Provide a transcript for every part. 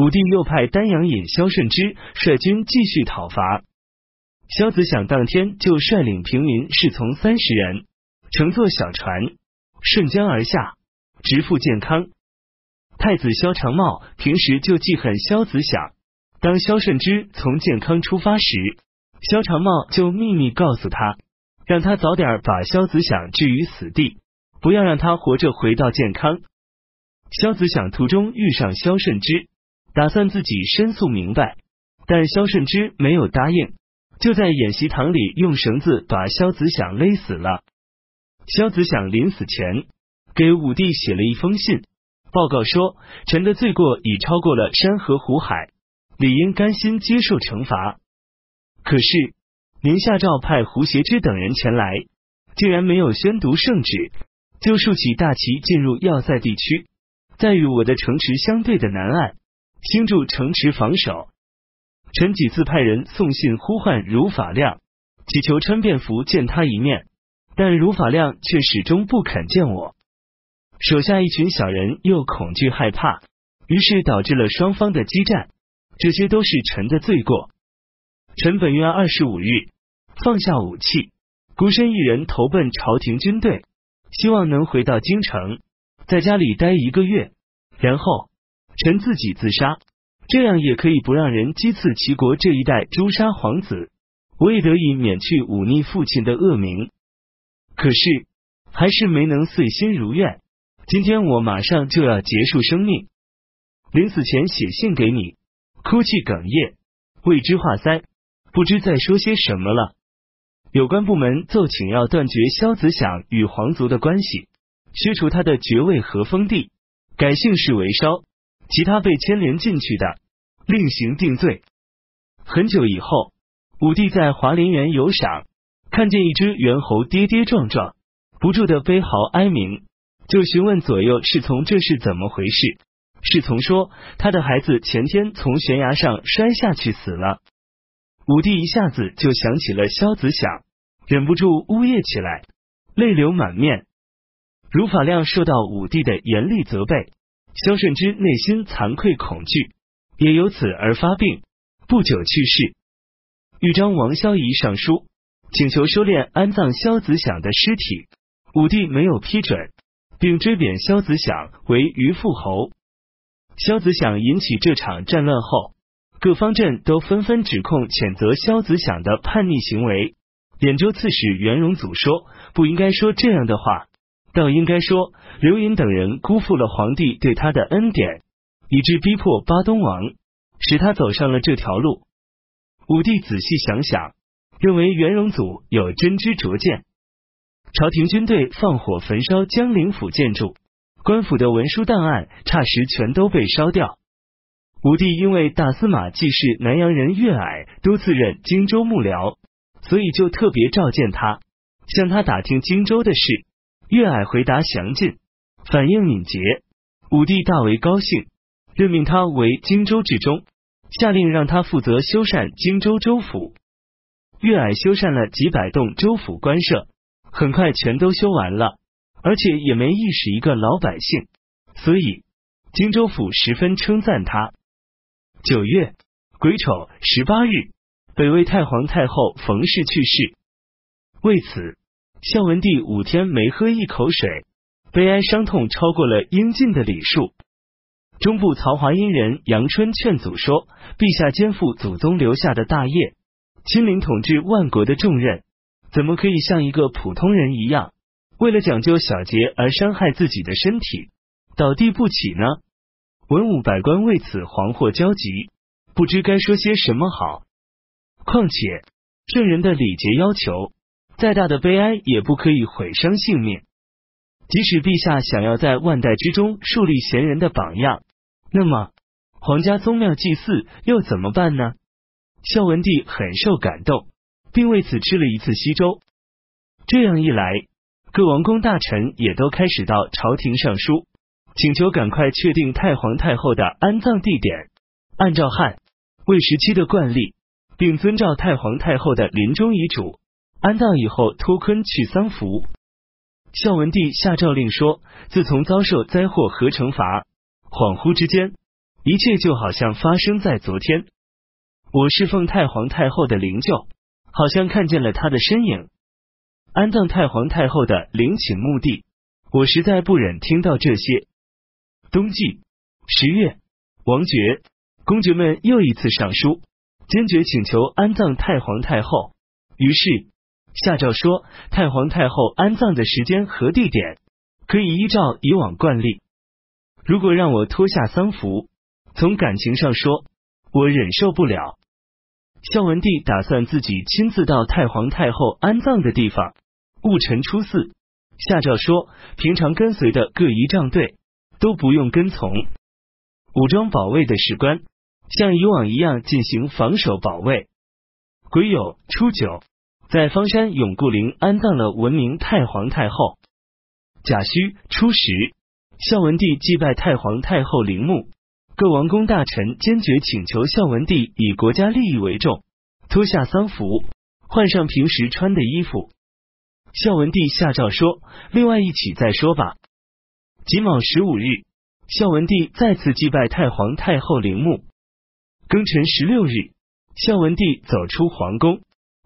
武帝又派丹阳尹萧顺之率军继续讨伐。萧子响当天就率领平民侍从三十人，乘坐小船顺江而下，直赴建康。太子萧长茂平时就记恨萧子响，当萧顺之从建康出发时，萧长茂就秘密告诉他，让他早点把萧子响置于死地，不要让他活着回到建康。萧子响途中遇上萧顺之，打算自己申诉明白，但萧顺之没有答应。就在演习堂里用绳子把萧子响勒死了。萧子响临死前给武帝写了一封信，报告说臣的罪过已超过了山河湖海，理应甘心接受惩罚。可是宁夏诏派胡协之等人前来，竟然没有宣读圣旨，就竖起大旗进入要塞地区，在与我的城池相对的南岸兴筑城池防守。臣几次派人送信呼唤如法亮，祈求穿便服见他一面，但如法亮却始终不肯见我。手下一群小人又恐惧害怕，于是导致了双方的激战。这些都是臣的罪过。臣本月二十五日放下武器，孤身一人投奔朝廷军队，希望能回到京城，在家里待一个月，然后臣自己自杀。这样也可以不让人讥刺齐国这一代诛杀皇子，我也得以免去忤逆父亲的恶名。可是还是没能遂心如愿。今天我马上就要结束生命，临死前写信给你，哭泣哽咽，为之化腮，不知再说些什么了。有关部门奏请要断绝萧子响与皇族的关系，削除他的爵位和封地，改姓氏为烧。其他被牵连进去的，另行定罪。很久以后，武帝在华林园游赏，看见一只猿猴跌跌撞撞，不住的悲嚎哀鸣，就询问左右侍从这是怎么回事。侍从说，他的孩子前天从悬崖上摔下去死了。武帝一下子就想起了萧子响，忍不住呜咽起来，泪流满面。如法亮受到武帝的严厉责备。萧顺之内心惭愧恐惧，也由此而发病，不久去世。豫章王萧仪上书，请求收敛安葬萧子响的尸体，武帝没有批准，并追贬萧子响为虞父侯。萧子响引起这场战乱后，各方阵都纷纷指控谴责萧子响的叛逆行为。兖州刺史袁荣祖说：“不应该说这样的话。”倒应该说，刘盈等人辜负了皇帝对他的恩典，以致逼迫巴东王，使他走上了这条路。武帝仔细想想，认为元荣祖有真知灼见。朝廷军队放火焚烧江陵府建筑，官府的文书档案差时全都被烧掉。武帝因为大司马既是南阳人岳矮多次任荆州幕僚，所以就特别召见他，向他打听荆州的事。岳矮回答详尽，反应敏捷，武帝大为高兴，任命他为荆州治中，下令让他负责修缮荆州州府。岳矮修缮了几百栋州府官舍，很快全都修完了，而且也没意使一个老百姓，所以荆州府十分称赞他。九月。癸丑十八日，北魏太皇太后冯氏去世，为此。孝文帝五天没喝一口水，悲哀伤痛超过了应尽的礼数。中部曹华阴人杨春劝祖说：“陛下肩负祖宗留下的大业，亲临统治万国的重任，怎么可以像一个普通人一样，为了讲究小节而伤害自己的身体，倒地不起呢？”文武百官为此惶惑焦急，不知该说些什么好。况且圣人的礼节要求。再大的悲哀也不可以毁伤性命。即使陛下想要在万代之中树立贤人的榜样，那么皇家宗庙祭祀又怎么办呢？孝文帝很受感动，并为此吃了一次稀粥。这样一来，各王公大臣也都开始到朝廷上书，请求赶快确定太皇太后的安葬地点，按照汉魏时期的惯例，并遵照太皇太后的临终遗嘱。安葬以后，脱坤去丧服。孝文帝下诏令说：自从遭受灾祸和惩罚，恍惚之间，一切就好像发生在昨天。我侍奉太皇太后的灵柩，好像看见了她的身影。安葬太皇太后的陵寝墓地，我实在不忍听到这些。冬季十月，王爵、公爵们又一次上书，坚决请求安葬太皇太后。于是下诏说，太皇太后安葬的时间和地点，可以依照以往惯例。如果让我脱下丧服，从感情上说，我忍受不了。孝文帝打算自己亲自到太皇太后安葬的地方。戊辰初四，下诏说，平常跟随的各仪仗队都不用跟从，武装保卫的士官像以往一样进行防守保卫。癸酉初九，在方山永固陵安葬了文明太皇太后。甲戌初十，孝文帝祭拜太皇太后陵墓。各王公大臣坚决请求孝文帝以国家利益为重，脱下丧服，换上平时穿的衣服。孝文帝下诏说：“另外一起再说吧。”己卯十五日，孝文帝再次祭拜太皇太后陵墓。庚辰十六日，孝文帝走出皇宫，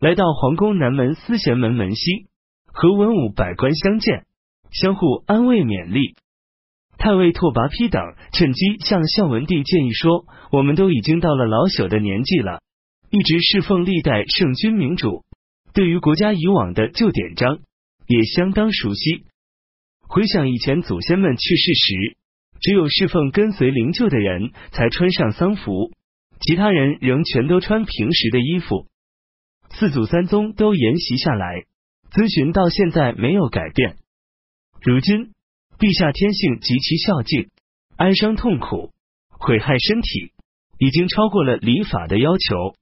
来到皇宫南门思贤门门西，和文武百官相见，相互安慰勉励。太尉拓跋丕等趁机向孝文帝建议说：“我们都已经到了老朽的年纪了，一直侍奉历代圣君明主，对于国家以往的旧典章也相当熟悉。回想以前祖先们去世时，只有侍奉跟随灵柩的人才穿上丧服，其他人仍全都穿平时的衣服。四祖三宗都沿袭下来，遵循到现在没有改变。如今。”陛下天性极其孝敬，哀伤痛苦，毁害身体，已经超过了礼法的要求。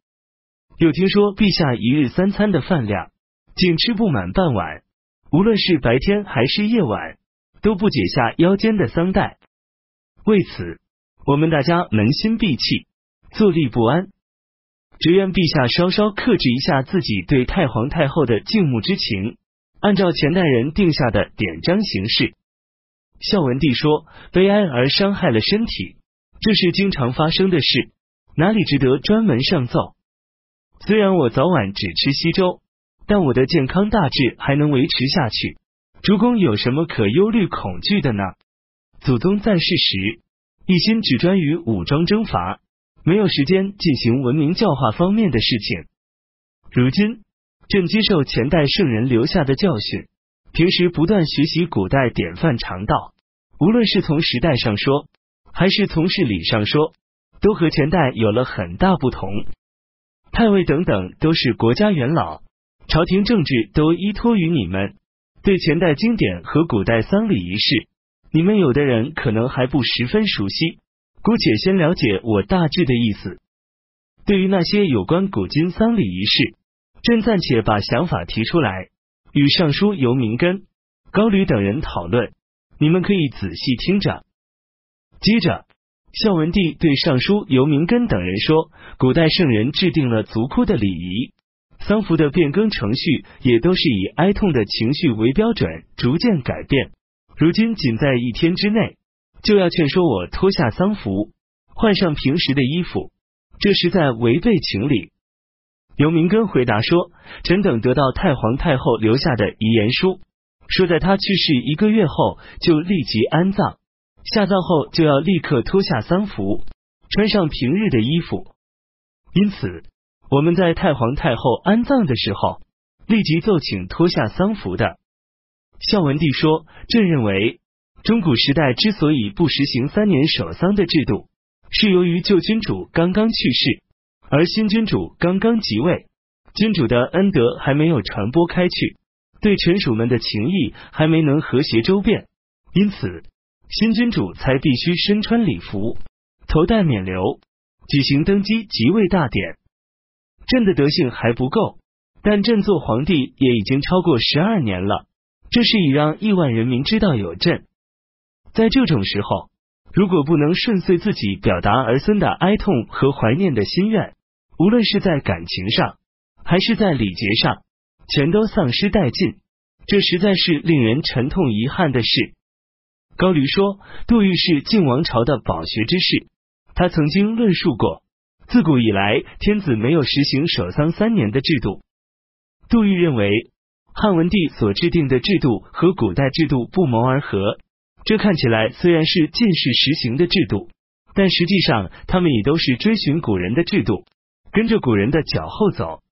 又听说陛下一日三餐的饭量竟吃不满半碗，无论是白天还是夜晚，都不解下腰间的丧带。为此，我们大家扪心闭气，坐立不安。只愿陛下稍稍克制一下自己对太皇太后的敬慕之情，按照前代人定下的典章行事。孝文帝说：“悲哀而伤害了身体，这是经常发生的事，哪里值得专门上奏？虽然我早晚只吃稀粥，但我的健康大致还能维持下去。主公有什么可忧虑恐惧的呢？祖宗在世时，一心只专于武装征伐，没有时间进行文明教化方面的事情。如今正接受前代圣人留下的教训。”平时不断学习古代典范常道，无论是从时代上说，还是从事理上说，都和前代有了很大不同。太尉等等都是国家元老，朝廷政治都依托于你们。对前代经典和古代丧礼仪式，你们有的人可能还不十分熟悉。姑且先了解我大致的意思。对于那些有关古今丧礼仪式，朕暂且把想法提出来。与尚书尤明根、高吕等人讨论，你们可以仔细听着。接着，孝文帝对尚书尤明根等人说：“古代圣人制定了族哭的礼仪，丧服的变更程序也都是以哀痛的情绪为标准，逐渐改变。如今仅在一天之内，就要劝说我脱下丧服，换上平时的衣服，这实在违背情理。”尤明根回答说：“臣等得到太皇太后留下的遗言书，说在他去世一个月后就立即安葬，下葬后就要立刻脱下丧服，穿上平日的衣服。因此，我们在太皇太后安葬的时候，立即奏请脱下丧服的。”孝文帝说：“朕认为，中古时代之所以不实行三年守丧的制度，是由于旧君主刚刚去世。”而新君主刚刚即位，君主的恩德还没有传播开去，对臣属们的情谊还没能和谐周遍，因此新君主才必须身穿礼服，头戴冕旒，举行登基即位大典。朕的德性还不够，但朕做皇帝也已经超过十二年了，这是以让亿万人民知道有朕。在这种时候，如果不能顺遂自己表达儿孙的哀痛和怀念的心愿。无论是在感情上，还是在礼节上，全都丧失殆尽，这实在是令人沉痛遗憾的事。高驴说，杜预是晋王朝的饱学之士，他曾经论述过，自古以来天子没有实行守丧三年的制度。杜预认为，汉文帝所制定的制度和古代制度不谋而合。这看起来虽然是近世实行的制度，但实际上他们也都是追寻古人的制度，跟着古人的脚后走。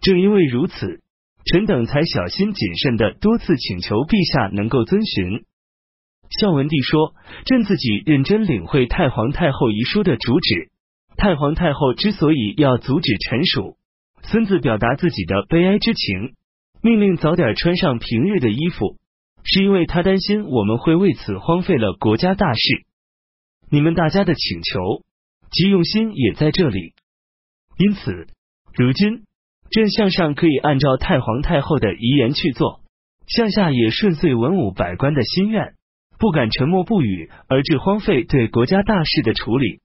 正因为如此，臣等才小心谨慎的多次请求陛下能够遵循。孝文帝说：“朕自己认真领会太皇太后遗书的主旨。太皇太后之所以要阻止臣属孙子表达自己的悲哀之情，命令早点穿上平日的衣服。”是因为他担心我们会为此荒废了国家大事，你们大家的请求及用心也在这里。因此，如今朕向上可以按照太皇太后的遗言去做，向下也顺遂文武百官的心愿，不敢沉默不语而致荒废对国家大事的处理。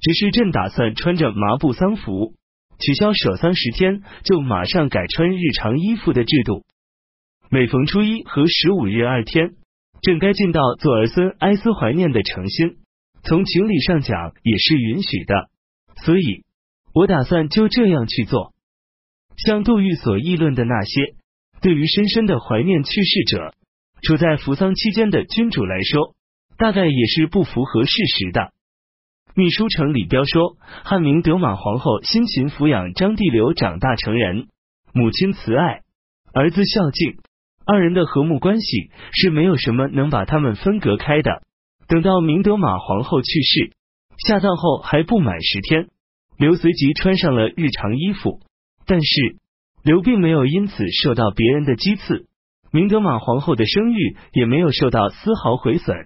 只是朕打算穿着麻布丧服，取消守丧十天，就马上改穿日常衣服的制度。每逢初一和十五日二天，朕该尽到做儿孙哀思怀念的诚心，从情理上讲也是允许的。所以，我打算就这样去做。像杜预所议论的那些，对于深深的怀念去世者、处在扶丧期间的君主来说，大概也是不符合事实的。秘书丞李彪说，汉明德马皇后辛勤抚养张帝流长大成人，母亲慈爱，儿子孝敬。二人的和睦关系是没有什么能把他们分隔开的。等到明德玛皇后去世下葬后还不满十天，刘随即穿上了日常衣服，但是刘并没有因此受到别人的讥刺，明德玛皇后的声誉也没有受到丝毫毁损。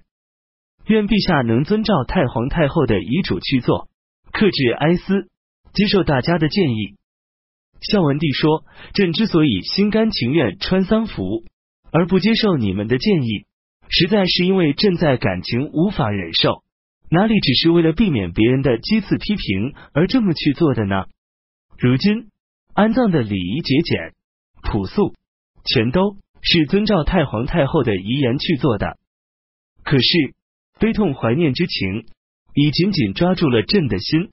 愿陛下能遵照太皇太后的遗嘱去做，克制哀思，接受大家的建议。孝文帝说：“朕之所以心甘情愿穿丧服，而不接受你们的建议，实在是因为朕在感情无法忍受，哪里只是为了避免别人的讥刺批评而这么去做的呢？如今安葬的礼仪节俭、朴素，全都是遵照太皇太后的遗言去做的。可是悲痛怀念之情，已紧紧抓住了朕的心。”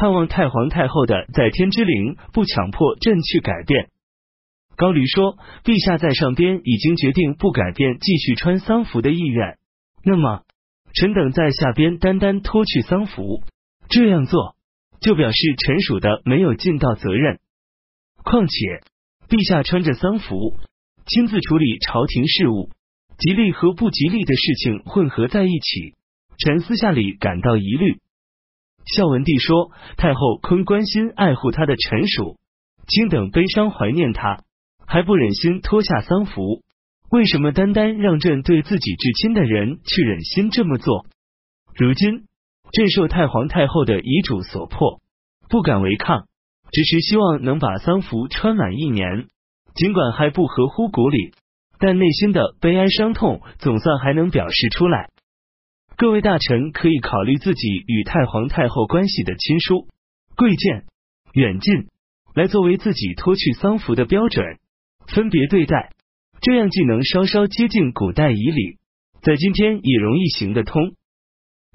盼望太皇太后的在天之灵不强迫朕去改变。高驴说：“陛下在上边已经决定不改变继续穿丧服的意愿，那么臣等在下边单单脱去丧服，这样做就表示臣属的没有尽到责任。况且陛下穿着丧服亲自处理朝廷事务，吉利和不吉利的事情混合在一起，臣私下里感到疑虑。”孝文帝说：“太后坤关心爱护他的臣属，卿等悲伤怀念他，还不忍心脱下丧服。为什么单单让朕对自己至亲的人去忍心这么做？如今朕受太皇太后的遗嘱所迫，不敢违抗，只是希望能把丧服穿满一年。尽管还不合乎古礼，但内心的悲哀伤痛总算还能表示出来。”各位大臣可以考虑自己与太皇太后关系的亲疏、贵贱、远近，来作为自己脱去丧服的标准，分别对待，这样既能稍稍接近古代仪礼，在今天也容易行得通。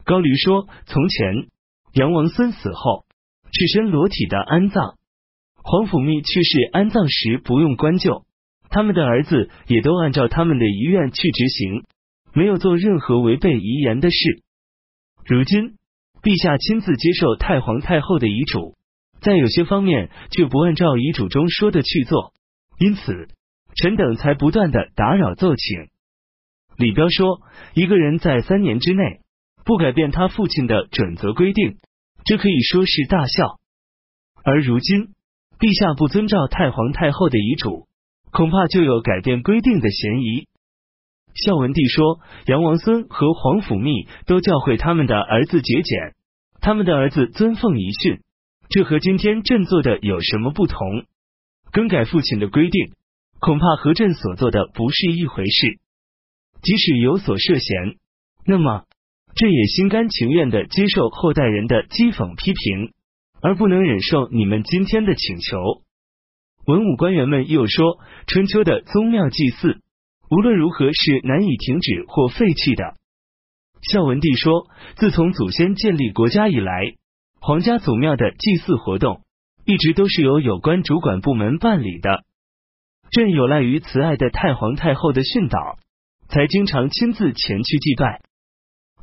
高驴说：“从前杨王孙死后，赤身裸体的安葬；皇甫谧去世安葬时不用棺柩，他们的儿子也都按照他们的遗愿去执行。”没有做任何违背遗言的事。如今，陛下亲自接受太皇太后的遗嘱，在有些方面却不按照遗嘱中说的去做，因此，臣等才不断的打扰奏请。李彪说：“一个人在三年之内不改变他父亲的准则规定，这可以说是大孝。而如今，陛下不遵照太皇太后的遗嘱，恐怕就有改变规定的嫌疑。”孝文帝说：“杨王孙和皇甫谧都教诲他们的儿子节俭，他们的儿子遵奉遗训，这和今天朕做的有什么不同？更改父亲的规定，恐怕和朕所做的不是一回事。即使有所涉嫌，那么朕也心甘情愿的接受后代人的讥讽批评，而不能忍受你们今天的请求。”文武官员们又说：“春秋的宗庙祭祀。”无论如何是难以停止或废弃的。孝文帝说：“自从祖先建立国家以来，皇家祖庙的祭祀活动一直都是由有关主管部门办理的。朕有赖于慈爱的太皇太后的训导，才经常亲自前去祭拜。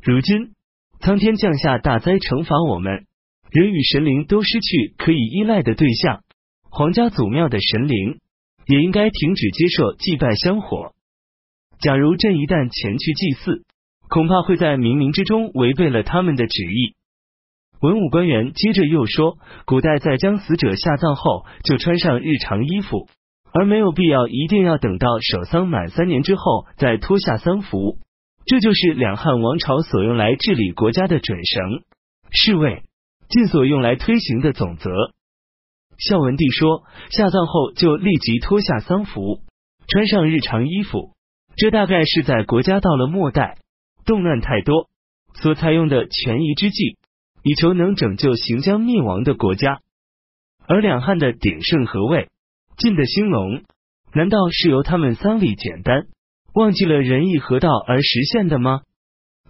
如今苍天降下大灾，惩罚我们，人与神灵都失去可以依赖的对象，皇家祖庙的神灵也应该停止接受祭拜香火。假如朕一旦前去祭祀，恐怕会在冥冥之中违背了他们的旨意。文武官员接着又说，古代在将死者下葬后就穿上日常衣服，而没有必要一定要等到守丧满三年之后再脱下丧服。这就是两汉王朝所用来治理国家的准绳，是为晋所用来推行的总则。孝文帝说，下葬后就立即脱下丧服，穿上日常衣服，这大概是在国家到了末代。动乱太多，所采用的权宜之计，以求能拯救行将灭亡的国家。而两汉的鼎盛和魏、晋的兴隆，难道是由他们丧礼简单、忘记了仁义和道而实现的吗？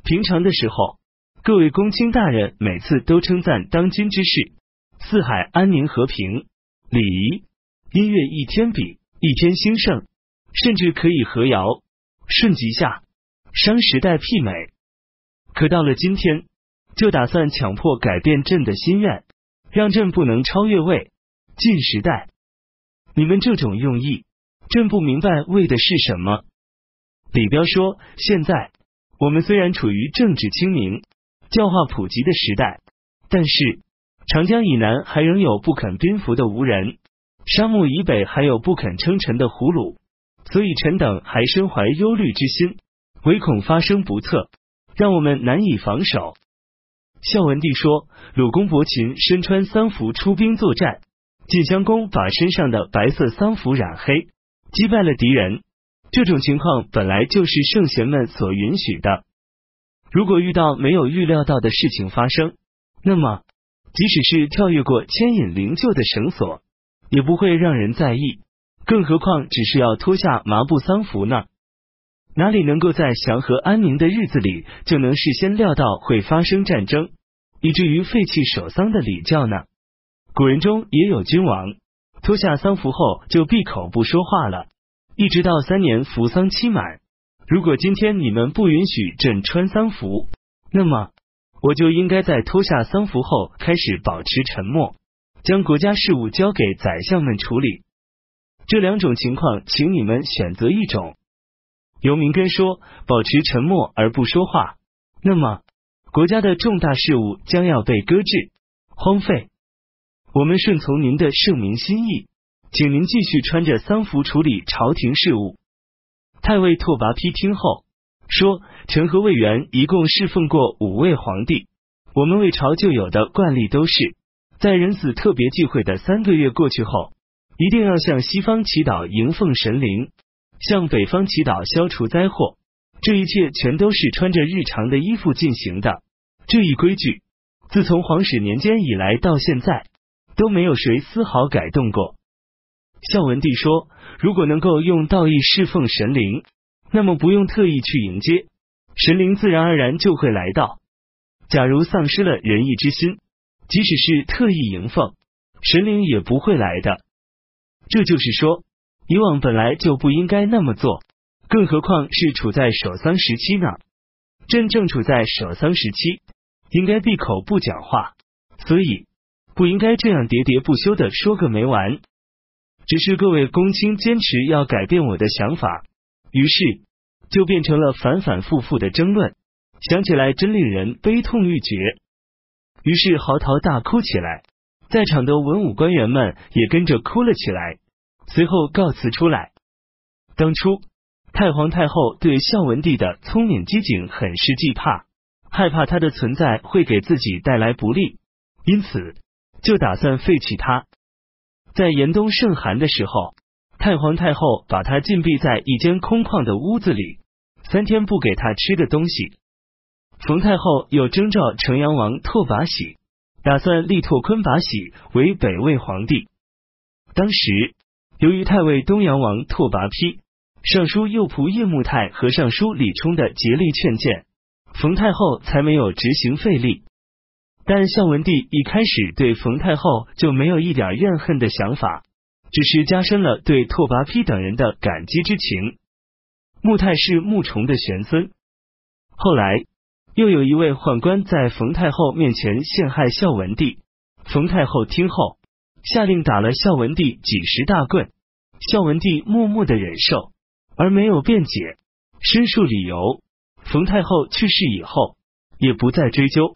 平常的时候，各位公卿大人每次都称赞当今之事，四海安宁和平，礼仪、音乐一天比一天兴盛，甚至可以和尧、舜及夏。商时代媲美，可到了今天，就打算强迫改变朕的心愿，让朕不能超越魏晋时代。你们这种用意，朕不明白为的是什么。李彪说：“现在我们虽然处于政治清明、教化普及的时代，但是长江以南还仍有不肯宾服的吴人，沙漠以北还有不肯称臣的胡虏，所以臣等还身怀忧虑之心。”唯恐发生不测，让我们难以防守。孝文帝说：“鲁公伯禽身穿丧服出兵作战，晋襄公把身上的白色丧服染黑，击败了敌人。这种情况本来就是圣贤们所允许的。如果遇到没有预料到的事情发生，那么即使是跳跃过牵引灵柩的绳索，也不会让人在意。更何况只是要脱下麻布丧服呢？”哪里能够在祥和安宁的日子里就能事先料到会发生战争，以至于废弃守丧的礼教呢？古人中也有君王脱下丧服后就闭口不说话了，一直到三年服丧期满。如果今天你们不允许朕穿丧服，那么我就应该在脱下丧服后开始保持沉默，将国家事务交给宰相们处理。这两种情况，请你们选择一种。尤明根说：“保持沉默而不说话，那么国家的重大事务将要被搁置、荒废。我们顺从您的圣明心意，请您继续穿着丧服处理朝廷事务。”太尉拓跋丕听后说：“臣和魏元一共侍奉过五位皇帝，我们魏朝就有的惯例都是在人死特别忌讳的三个月过去后，一定要向西方祈祷迎奉神灵。”向北方祈祷消除灾祸，这一切全都是穿着日常的衣服进行的。这一规矩自从皇始年间以来到现在都没有谁丝毫改动过。孝文帝说：“如果能够用道义侍奉神灵，那么不用特意去迎接神灵，自然而然就会来到。假如丧失了仁义之心，即使是特意迎奉神灵，也不会来的。这就是说。”以往本来就不应该那么做，更何况是处在守丧时期呢？朕正处在守丧时期，应该闭口不讲话，所以不应该这样喋喋不休的说个没完。只是各位公卿坚持要改变我的想法，于是就变成了反反复复的争论，想起来真令人悲痛欲绝。于是嚎啕大哭起来，在场的文武官员们也跟着哭了起来。随后告辞出来。当初太皇太后对孝文帝的聪明机警很是惧怕，害怕他的存在会给自己带来不利，因此就打算废弃他。在严冬盛寒的时候，太皇太后把他禁闭在一间空旷的屋子里，三天不给他吃的东西。冯太后又征召城阳王拓跋喜，打算立拓坤跋喜为北魏皇帝。当时。由于太尉东阳王拓跋丕、尚书右仆射穆泰和尚书李冲的竭力劝谏，冯太后才没有执行废立。但孝文帝一开始对冯太后就没有一点怨恨的想法，只是加深了对拓跋丕等人的感激之情。穆泰是穆崇的玄孙，后来又有一位宦官在冯太后面前陷害孝文帝，冯太后听后下令打了孝文帝几十大棍，孝文帝默默的忍受，而没有辩解申诉理由。冯太后去世以后，也不再追究。